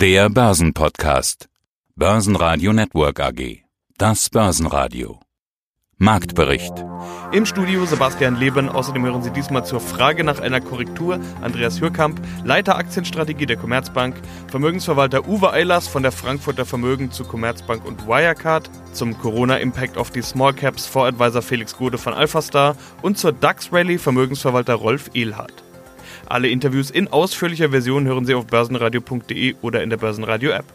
Der Börsenpodcast. Börsenradio Network AG. Das Börsenradio. Marktbericht. Im Studio Sebastian Leben. Außerdem hören Sie diesmal zur Frage nach einer Korrektur Andreas Hürkamp, Leiter Aktienstrategie der Commerzbank, Vermögensverwalter Uwe Eilers von der Frankfurter Vermögen zu Commerzbank und Wirecard, zum Corona-Impact auf die Small Caps Voradvisor Felix Gode von Alphastar und zur DAX Rally Vermögensverwalter Rolf Ehlhardt. Alle Interviews in ausführlicher Version hören Sie auf börsenradio.de oder in der Börsenradio-App.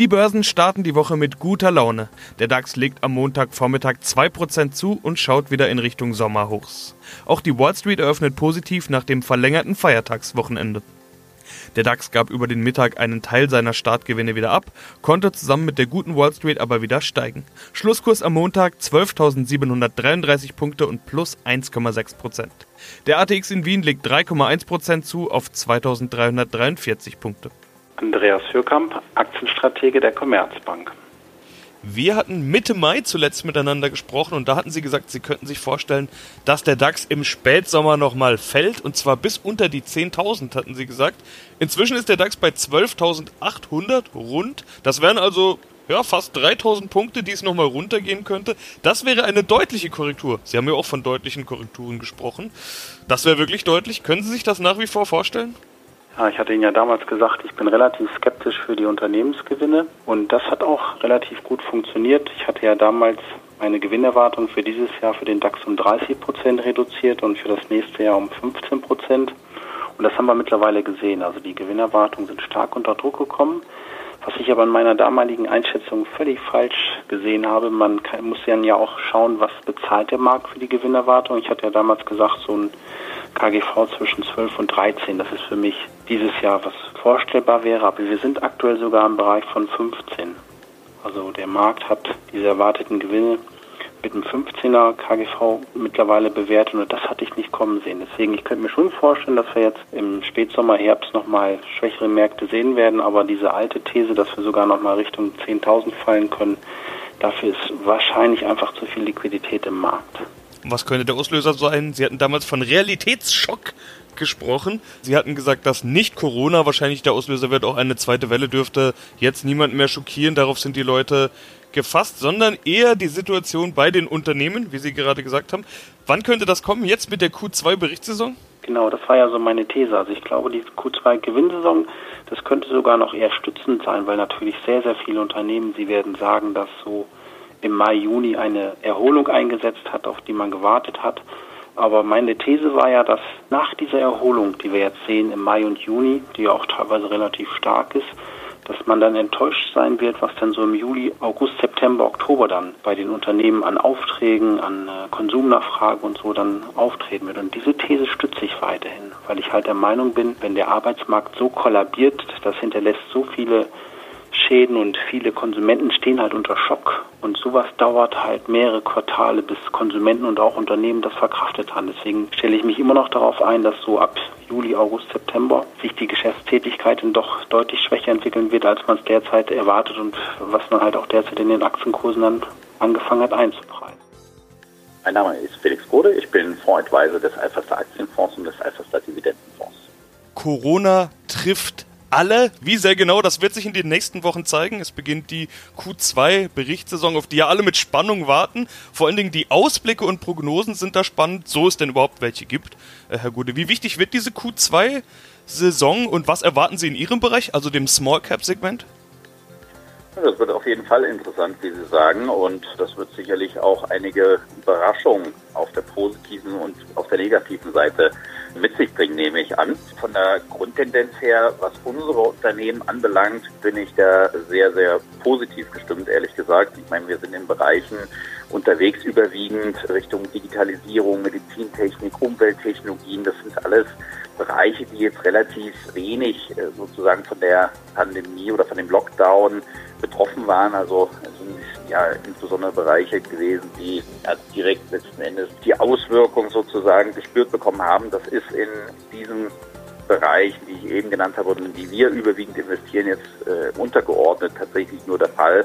Die Börsen starten die Woche mit guter Laune. Der DAX legt am Montagvormittag 2% zu und schaut wieder in Richtung Sommerhochs. Auch die Wall Street eröffnet positiv nach dem verlängerten Feiertagswochenende. Der DAX gab über den Mittag einen Teil seiner Startgewinne wieder ab, konnte zusammen mit der guten Wall Street aber wieder steigen. Schlusskurs am Montag 12.733 Punkte und plus 1,6 Prozent. Der ATX in Wien legt 3,1 Prozent zu auf 2.343 Punkte. Andreas Hürkamp, Aktienstratege der Commerzbank. Wir hatten Mitte Mai zuletzt miteinander gesprochen und da hatten Sie gesagt, Sie könnten sich vorstellen, dass der DAX im Spätsommer nochmal fällt und zwar bis unter die 10.000, hatten Sie gesagt. Inzwischen ist der DAX bei 12.800 rund. Das wären also ja, fast 3000 Punkte, die es nochmal runtergehen könnte. Das wäre eine deutliche Korrektur. Sie haben ja auch von deutlichen Korrekturen gesprochen. Das wäre wirklich deutlich. Können Sie sich das nach wie vor vorstellen? Ja, ich hatte Ihnen ja damals gesagt, ich bin relativ skeptisch für die Unternehmensgewinne und das hat auch relativ gut funktioniert. Ich hatte ja damals meine Gewinnerwartung für dieses Jahr für den DAX um 30 Prozent reduziert und für das nächste Jahr um 15 Prozent. Und das haben wir mittlerweile gesehen. Also die Gewinnerwartungen sind stark unter Druck gekommen. Was ich aber in meiner damaligen Einschätzung völlig falsch gesehen habe, man kann, muss dann ja auch schauen, was bezahlt der Markt für die Gewinnerwartung. Ich hatte ja damals gesagt, so ein KGV zwischen 12 und 13. Das ist für mich dieses Jahr was vorstellbar wäre, aber wir sind aktuell sogar im Bereich von 15. Also der Markt hat diese erwarteten Gewinne mit einem 15er KGV mittlerweile bewertet und das hatte ich nicht kommen sehen. Deswegen, ich könnte mir schon vorstellen, dass wir jetzt im Spätsommer, Herbst nochmal schwächere Märkte sehen werden, aber diese alte These, dass wir sogar nochmal Richtung 10.000 fallen können, dafür ist wahrscheinlich einfach zu viel Liquidität im Markt. Was könnte der Auslöser sein? Sie hatten damals von Realitätsschock gesprochen. Sie hatten gesagt, dass nicht Corona wahrscheinlich der Auslöser wird. Auch eine zweite Welle dürfte jetzt niemand mehr schockieren. Darauf sind die Leute gefasst, sondern eher die Situation bei den Unternehmen, wie Sie gerade gesagt haben. Wann könnte das kommen? Jetzt mit der Q2-Berichtssaison? Genau, das war ja so meine These. Also ich glaube, die Q2-Gewinnsaison, das könnte sogar noch eher stützend sein, weil natürlich sehr, sehr viele Unternehmen, sie werden sagen, dass so im Mai, Juni eine Erholung eingesetzt hat, auf die man gewartet hat. Aber meine These war ja, dass nach dieser Erholung, die wir jetzt sehen im Mai und Juni, die ja auch teilweise relativ stark ist, dass man dann enttäuscht sein wird, was dann so im Juli, August, September, Oktober dann bei den Unternehmen an Aufträgen, an äh, Konsumnachfrage und so dann auftreten wird. Und diese These stütze ich weiterhin, weil ich halt der Meinung bin, wenn der Arbeitsmarkt so kollabiert, das hinterlässt so viele Schäden und viele Konsumenten stehen halt unter Schock. Und sowas dauert halt mehrere Quartale, bis Konsumenten und auch Unternehmen das verkraftet haben. Deswegen stelle ich mich immer noch darauf ein, dass so ab Juli, August, September sich die Geschäftstätigkeit dann doch deutlich schwächer entwickeln wird, als man es derzeit erwartet und was man halt auch derzeit in den Aktienkursen dann angefangen hat einzupreisen. Mein Name ist Felix Gode, ich bin Fondsadvisor des Alphastar Aktienfonds und des Alphastar Dividendenfonds. Corona trifft alle. Wie sehr genau, das wird sich in den nächsten Wochen zeigen. Es beginnt die Q2-Berichtssaison, auf die ja alle mit Spannung warten. Vor allen Dingen die Ausblicke und Prognosen sind da spannend, so es denn überhaupt welche gibt. Äh, Herr Gude, wie wichtig wird diese Q2-Saison und was erwarten Sie in Ihrem Bereich, also dem Small Cap-Segment? Das wird auf jeden Fall interessant, wie Sie sagen, und das wird sicherlich auch einige Überraschungen auf der positiven und auf der negativen Seite mit sich bringen, nehme ich an. Von der Grundtendenz her, was unsere Unternehmen anbelangt, bin ich da sehr, sehr positiv gestimmt, ehrlich gesagt. Ich meine, wir sind in Bereichen unterwegs überwiegend Richtung Digitalisierung, Medizintechnik, Umwelttechnologien. Das sind alles Bereiche, die jetzt relativ wenig äh, sozusagen von der Pandemie oder von dem Lockdown betroffen waren. Also sind ja insbesondere Bereiche gewesen, die ja, direkt letzten Endes die Auswirkung sozusagen gespürt bekommen haben. Das ist in diesem Bereich, die ich eben genannt habe und in die wir überwiegend investieren, jetzt äh, untergeordnet tatsächlich nur der Fall.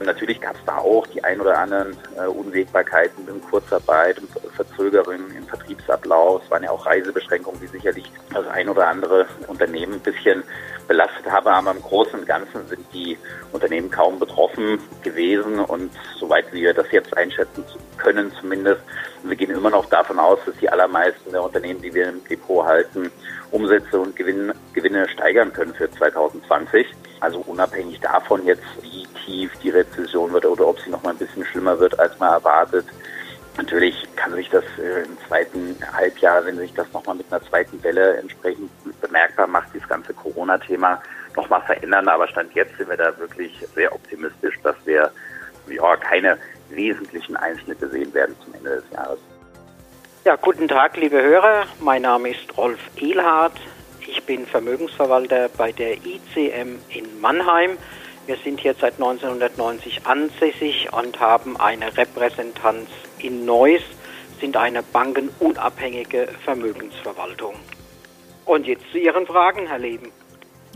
Natürlich gab es da auch die ein oder anderen äh, Unwägbarkeiten in Kurzarbeit, Verzögerungen im Vertriebsablauf. Es waren ja auch Reisebeschränkungen, die sicherlich das ein oder andere Unternehmen ein bisschen belastet haben. Aber im Großen und Ganzen sind die Unternehmen kaum betroffen gewesen. Und soweit wir das jetzt einschätzen können zumindest, wir gehen immer noch davon aus, dass die allermeisten der Unternehmen, die wir im Depot halten, Umsätze und Gewinn, Gewinne steigern können für 2020. Also unabhängig davon jetzt, wie tief die Rezession wird oder ob sie noch mal ein bisschen schlimmer wird, als man erwartet. Natürlich kann sich das äh, im zweiten Halbjahr, wenn sich das nochmal mit einer zweiten Welle entsprechend bemerkbar macht, dieses ganze Corona-Thema nochmal verändern. Aber Stand jetzt sind wir da wirklich sehr optimistisch, dass wir ja, keine wesentlichen Einschnitte sehen werden zum Ende des Jahres. Ja, guten Tag, liebe Hörer. Mein Name ist Rolf Ehlhardt. Ich bin Vermögensverwalter bei der ICM in Mannheim. Wir sind hier seit 1990 ansässig und haben eine Repräsentanz in Neuss, sind eine bankenunabhängige Vermögensverwaltung. Und jetzt zu Ihren Fragen, Herr Leben.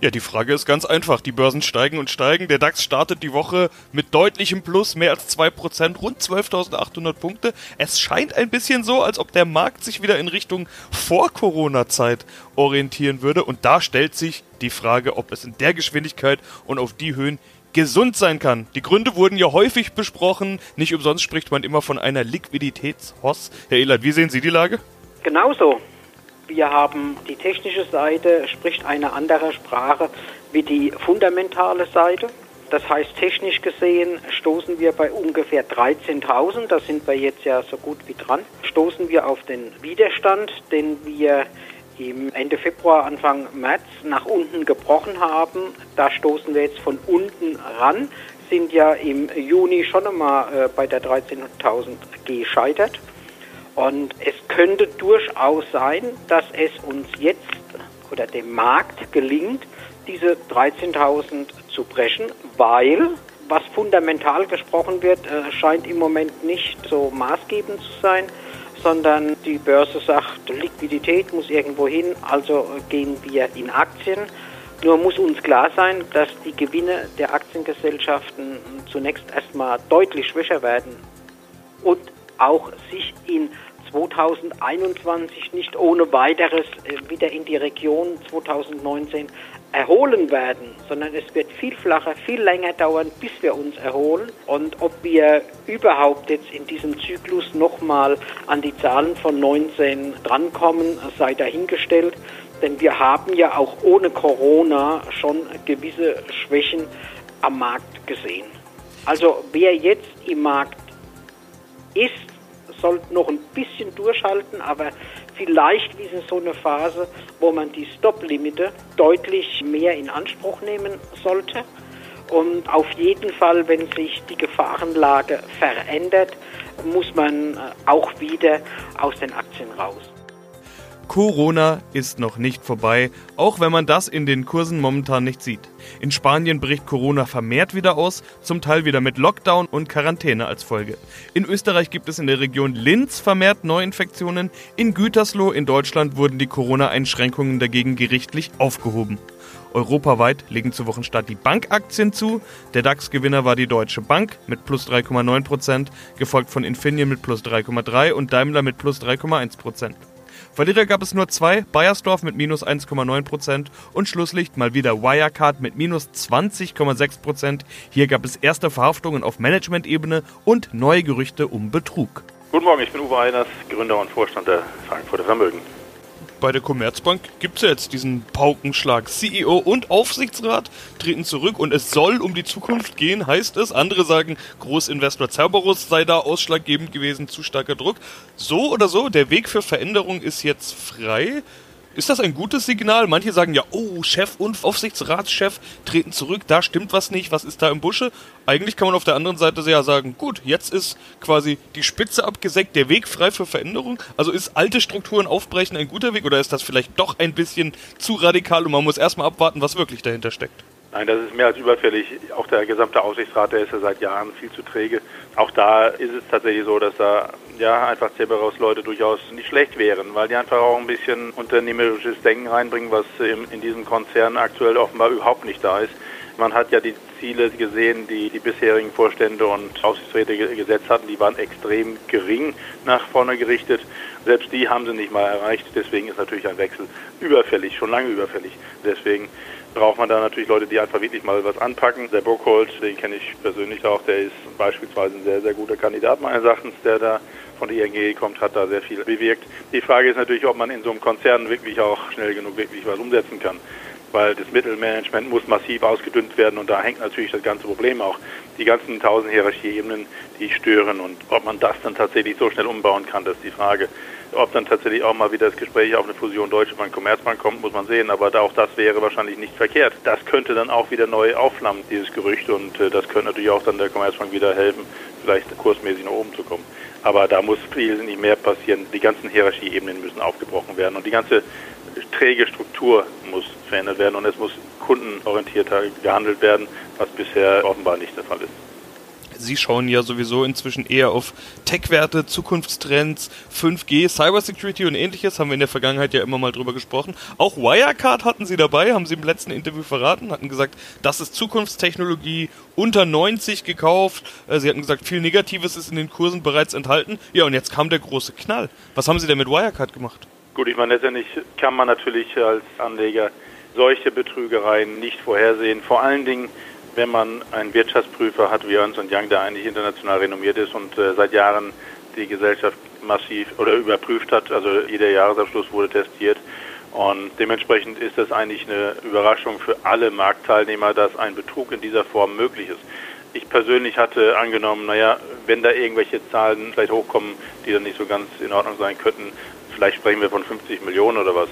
Ja, die Frage ist ganz einfach. Die Börsen steigen und steigen. Der DAX startet die Woche mit deutlichem Plus, mehr als 2%, rund 12.800 Punkte. Es scheint ein bisschen so, als ob der Markt sich wieder in Richtung Vor-Corona-Zeit orientieren würde. Und da stellt sich die Frage, ob es in der Geschwindigkeit und auf die Höhen gesund sein kann. Die Gründe wurden ja häufig besprochen. Nicht umsonst spricht man immer von einer Liquiditätshoss. Herr Ehlert, wie sehen Sie die Lage? Genauso. Wir haben die technische Seite, spricht eine andere Sprache wie die fundamentale Seite. Das heißt, technisch gesehen stoßen wir bei ungefähr 13.000, da sind wir jetzt ja so gut wie dran, stoßen wir auf den Widerstand, den wir im Ende Februar, Anfang März nach unten gebrochen haben. Da stoßen wir jetzt von unten ran, sind ja im Juni schon einmal äh, bei der 13.000 gescheitert. Und es könnte durchaus sein, dass es uns jetzt oder dem Markt gelingt, diese 13.000 zu brechen, weil was fundamental gesprochen wird, äh, scheint im Moment nicht so maßgebend zu sein, sondern die Börse sagt, Liquidität muss irgendwo hin, also gehen wir in Aktien. Nur muss uns klar sein, dass die Gewinne der Aktiengesellschaften zunächst erstmal deutlich schwächer werden und auch sich in 2021 nicht ohne weiteres äh, wieder in die Region 2019 erholen werden, sondern es wird viel flacher, viel länger dauern, bis wir uns erholen. Und ob wir überhaupt jetzt in diesem Zyklus nochmal an die Zahlen von 19 drankommen, sei dahingestellt. Denn wir haben ja auch ohne Corona schon gewisse Schwächen am Markt gesehen. Also wer jetzt im Markt ist, sollten noch ein bisschen durchhalten, aber vielleicht ist es so eine Phase, wo man die Stop-Limite deutlich mehr in Anspruch nehmen sollte. Und auf jeden Fall, wenn sich die Gefahrenlage verändert, muss man äh, auch wieder aus den Aktien raus. Corona ist noch nicht vorbei, auch wenn man das in den Kursen momentan nicht sieht. In Spanien bricht Corona vermehrt wieder aus, zum Teil wieder mit Lockdown und Quarantäne als Folge. In Österreich gibt es in der Region Linz vermehrt Neuinfektionen. In Gütersloh in Deutschland wurden die Corona-Einschränkungen dagegen gerichtlich aufgehoben. Europaweit legen zu Wochenstart die Bankaktien zu. Der DAX-Gewinner war die Deutsche Bank mit plus 3,9%, gefolgt von Infineon mit plus 3,3% und Daimler mit plus 3,1%. Verlierer gab es nur zwei, Bayersdorf mit minus 1,9% und Schlusslicht mal wieder Wirecard mit minus 20,6%. Hier gab es erste Verhaftungen auf Management-Ebene und neue Gerüchte um Betrug. Guten Morgen, ich bin Uwe Einers, Gründer und Vorstand der Frankfurter Vermögen bei der Commerzbank gibt es ja jetzt diesen Paukenschlag. CEO und Aufsichtsrat treten zurück und es soll um die Zukunft gehen, heißt es. Andere sagen, Großinvestor Cerberus sei da ausschlaggebend gewesen, zu starker Druck. So oder so, der Weg für Veränderung ist jetzt frei. Ist das ein gutes Signal? Manche sagen ja, oh, Chef und Aufsichtsratschef treten zurück, da stimmt was nicht, was ist da im Busche? Eigentlich kann man auf der anderen Seite ja sagen, gut, jetzt ist quasi die Spitze abgesägt, der Weg frei für Veränderung. Also ist alte Strukturen aufbrechen ein guter Weg oder ist das vielleicht doch ein bisschen zu radikal und man muss erstmal abwarten, was wirklich dahinter steckt? Nein, das ist mehr als überfällig. Auch der gesamte Aufsichtsrat, der ist ja seit Jahren viel zu träge. Auch da ist es tatsächlich so, dass da ja einfach Cerberus-Leute durchaus nicht schlecht wären, weil die einfach auch ein bisschen unternehmerisches Denken reinbringen, was in diesem Konzern aktuell offenbar überhaupt nicht da ist. Man hat ja die Ziele gesehen, die die bisherigen Vorstände und Aufsichtsräte gesetzt hatten, die waren extrem gering nach vorne gerichtet. Selbst die haben sie nicht mal erreicht. Deswegen ist natürlich ein Wechsel überfällig, schon lange überfällig. Deswegen braucht man da natürlich Leute, die einfach wirklich mal was anpacken. Der Burkhold, den kenne ich persönlich auch, der ist beispielsweise ein sehr, sehr guter Kandidat meines Erachtens, der da von der ING kommt, hat da sehr viel bewirkt. Die Frage ist natürlich, ob man in so einem Konzern wirklich auch schnell genug wirklich was umsetzen kann. Weil das Mittelmanagement muss massiv ausgedünnt werden und da hängt natürlich das ganze Problem auch. Die ganzen tausend Hierarchieebenen, die stören und ob man das dann tatsächlich so schnell umbauen kann, das ist die Frage. Ob dann tatsächlich auch mal wieder das Gespräch auf eine Fusion Deutsche Bank Commerzbank kommt, muss man sehen. Aber auch das wäre wahrscheinlich nicht verkehrt. Das könnte dann auch wieder neu aufflammen, dieses Gerücht. Und äh, das könnte natürlich auch dann der Commerzbank wieder helfen, vielleicht kursmäßig nach oben zu kommen. Aber da muss viel nicht mehr passieren. Die ganzen Hierarchieebenen müssen aufgebrochen werden und die ganze träge Struktur muss verändert werden und es muss kundenorientierter gehandelt werden, was bisher offenbar nicht der Fall ist. Sie schauen ja sowieso inzwischen eher auf Tech-Werte, Zukunftstrends, 5G, Cybersecurity und ähnliches. Haben wir in der Vergangenheit ja immer mal drüber gesprochen. Auch Wirecard hatten Sie dabei, haben Sie im letzten Interview verraten, hatten gesagt, das ist Zukunftstechnologie unter 90 gekauft. Äh, Sie hatten gesagt, viel Negatives ist in den Kursen bereits enthalten. Ja, und jetzt kam der große Knall. Was haben Sie denn mit Wirecard gemacht? Gut, ich meine, letztendlich kann man natürlich als Anleger solche Betrügereien nicht vorhersehen. Vor allen Dingen, wenn man einen Wirtschaftsprüfer hat wie Ernst Young, der eigentlich international renommiert ist und äh, seit Jahren die Gesellschaft massiv oder überprüft hat, also jeder Jahresabschluss wurde testiert. Und dementsprechend ist das eigentlich eine Überraschung für alle Marktteilnehmer, dass ein Betrug in dieser Form möglich ist. Ich persönlich hatte angenommen, naja, wenn da irgendwelche Zahlen vielleicht hochkommen, die dann nicht so ganz in Ordnung sein könnten, vielleicht sprechen wir von 50 Millionen oder was.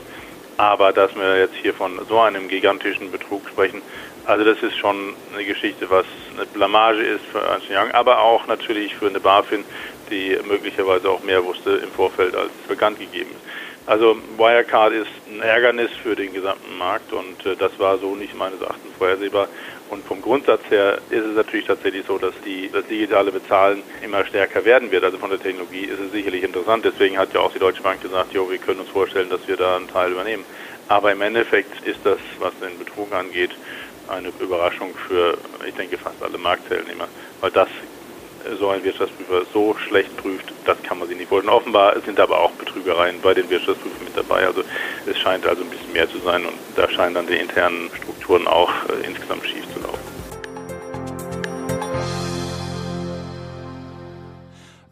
Aber dass wir jetzt hier von so einem gigantischen Betrug sprechen, also das ist schon eine Geschichte, was eine Blamage ist für Ernst Young, aber auch natürlich für eine BaFin, die möglicherweise auch mehr wusste im Vorfeld als bekannt gegeben ist. Also Wirecard ist ein Ärgernis für den gesamten Markt und äh, das war so nicht meines Erachtens vorhersehbar. Und vom Grundsatz her ist es natürlich tatsächlich so, dass die, das digitale Bezahlen immer stärker werden wird. Also von der Technologie ist es sicherlich interessant. Deswegen hat ja auch die Deutsche Bank gesagt, jo, wir können uns vorstellen, dass wir da einen Teil übernehmen. Aber im Endeffekt ist das, was den Betrug angeht, eine Überraschung für, ich denke, fast alle Marktteilnehmer, weil das so ein Wirtschaftsprüfer so schlecht prüft, das kann man sich nicht vorstellen. Offenbar sind aber auch Betrügereien bei den Wirtschaftsprüfern mit dabei. Also es scheint also ein bisschen mehr zu sein und da scheinen dann die internen Strukturen auch äh, insgesamt schief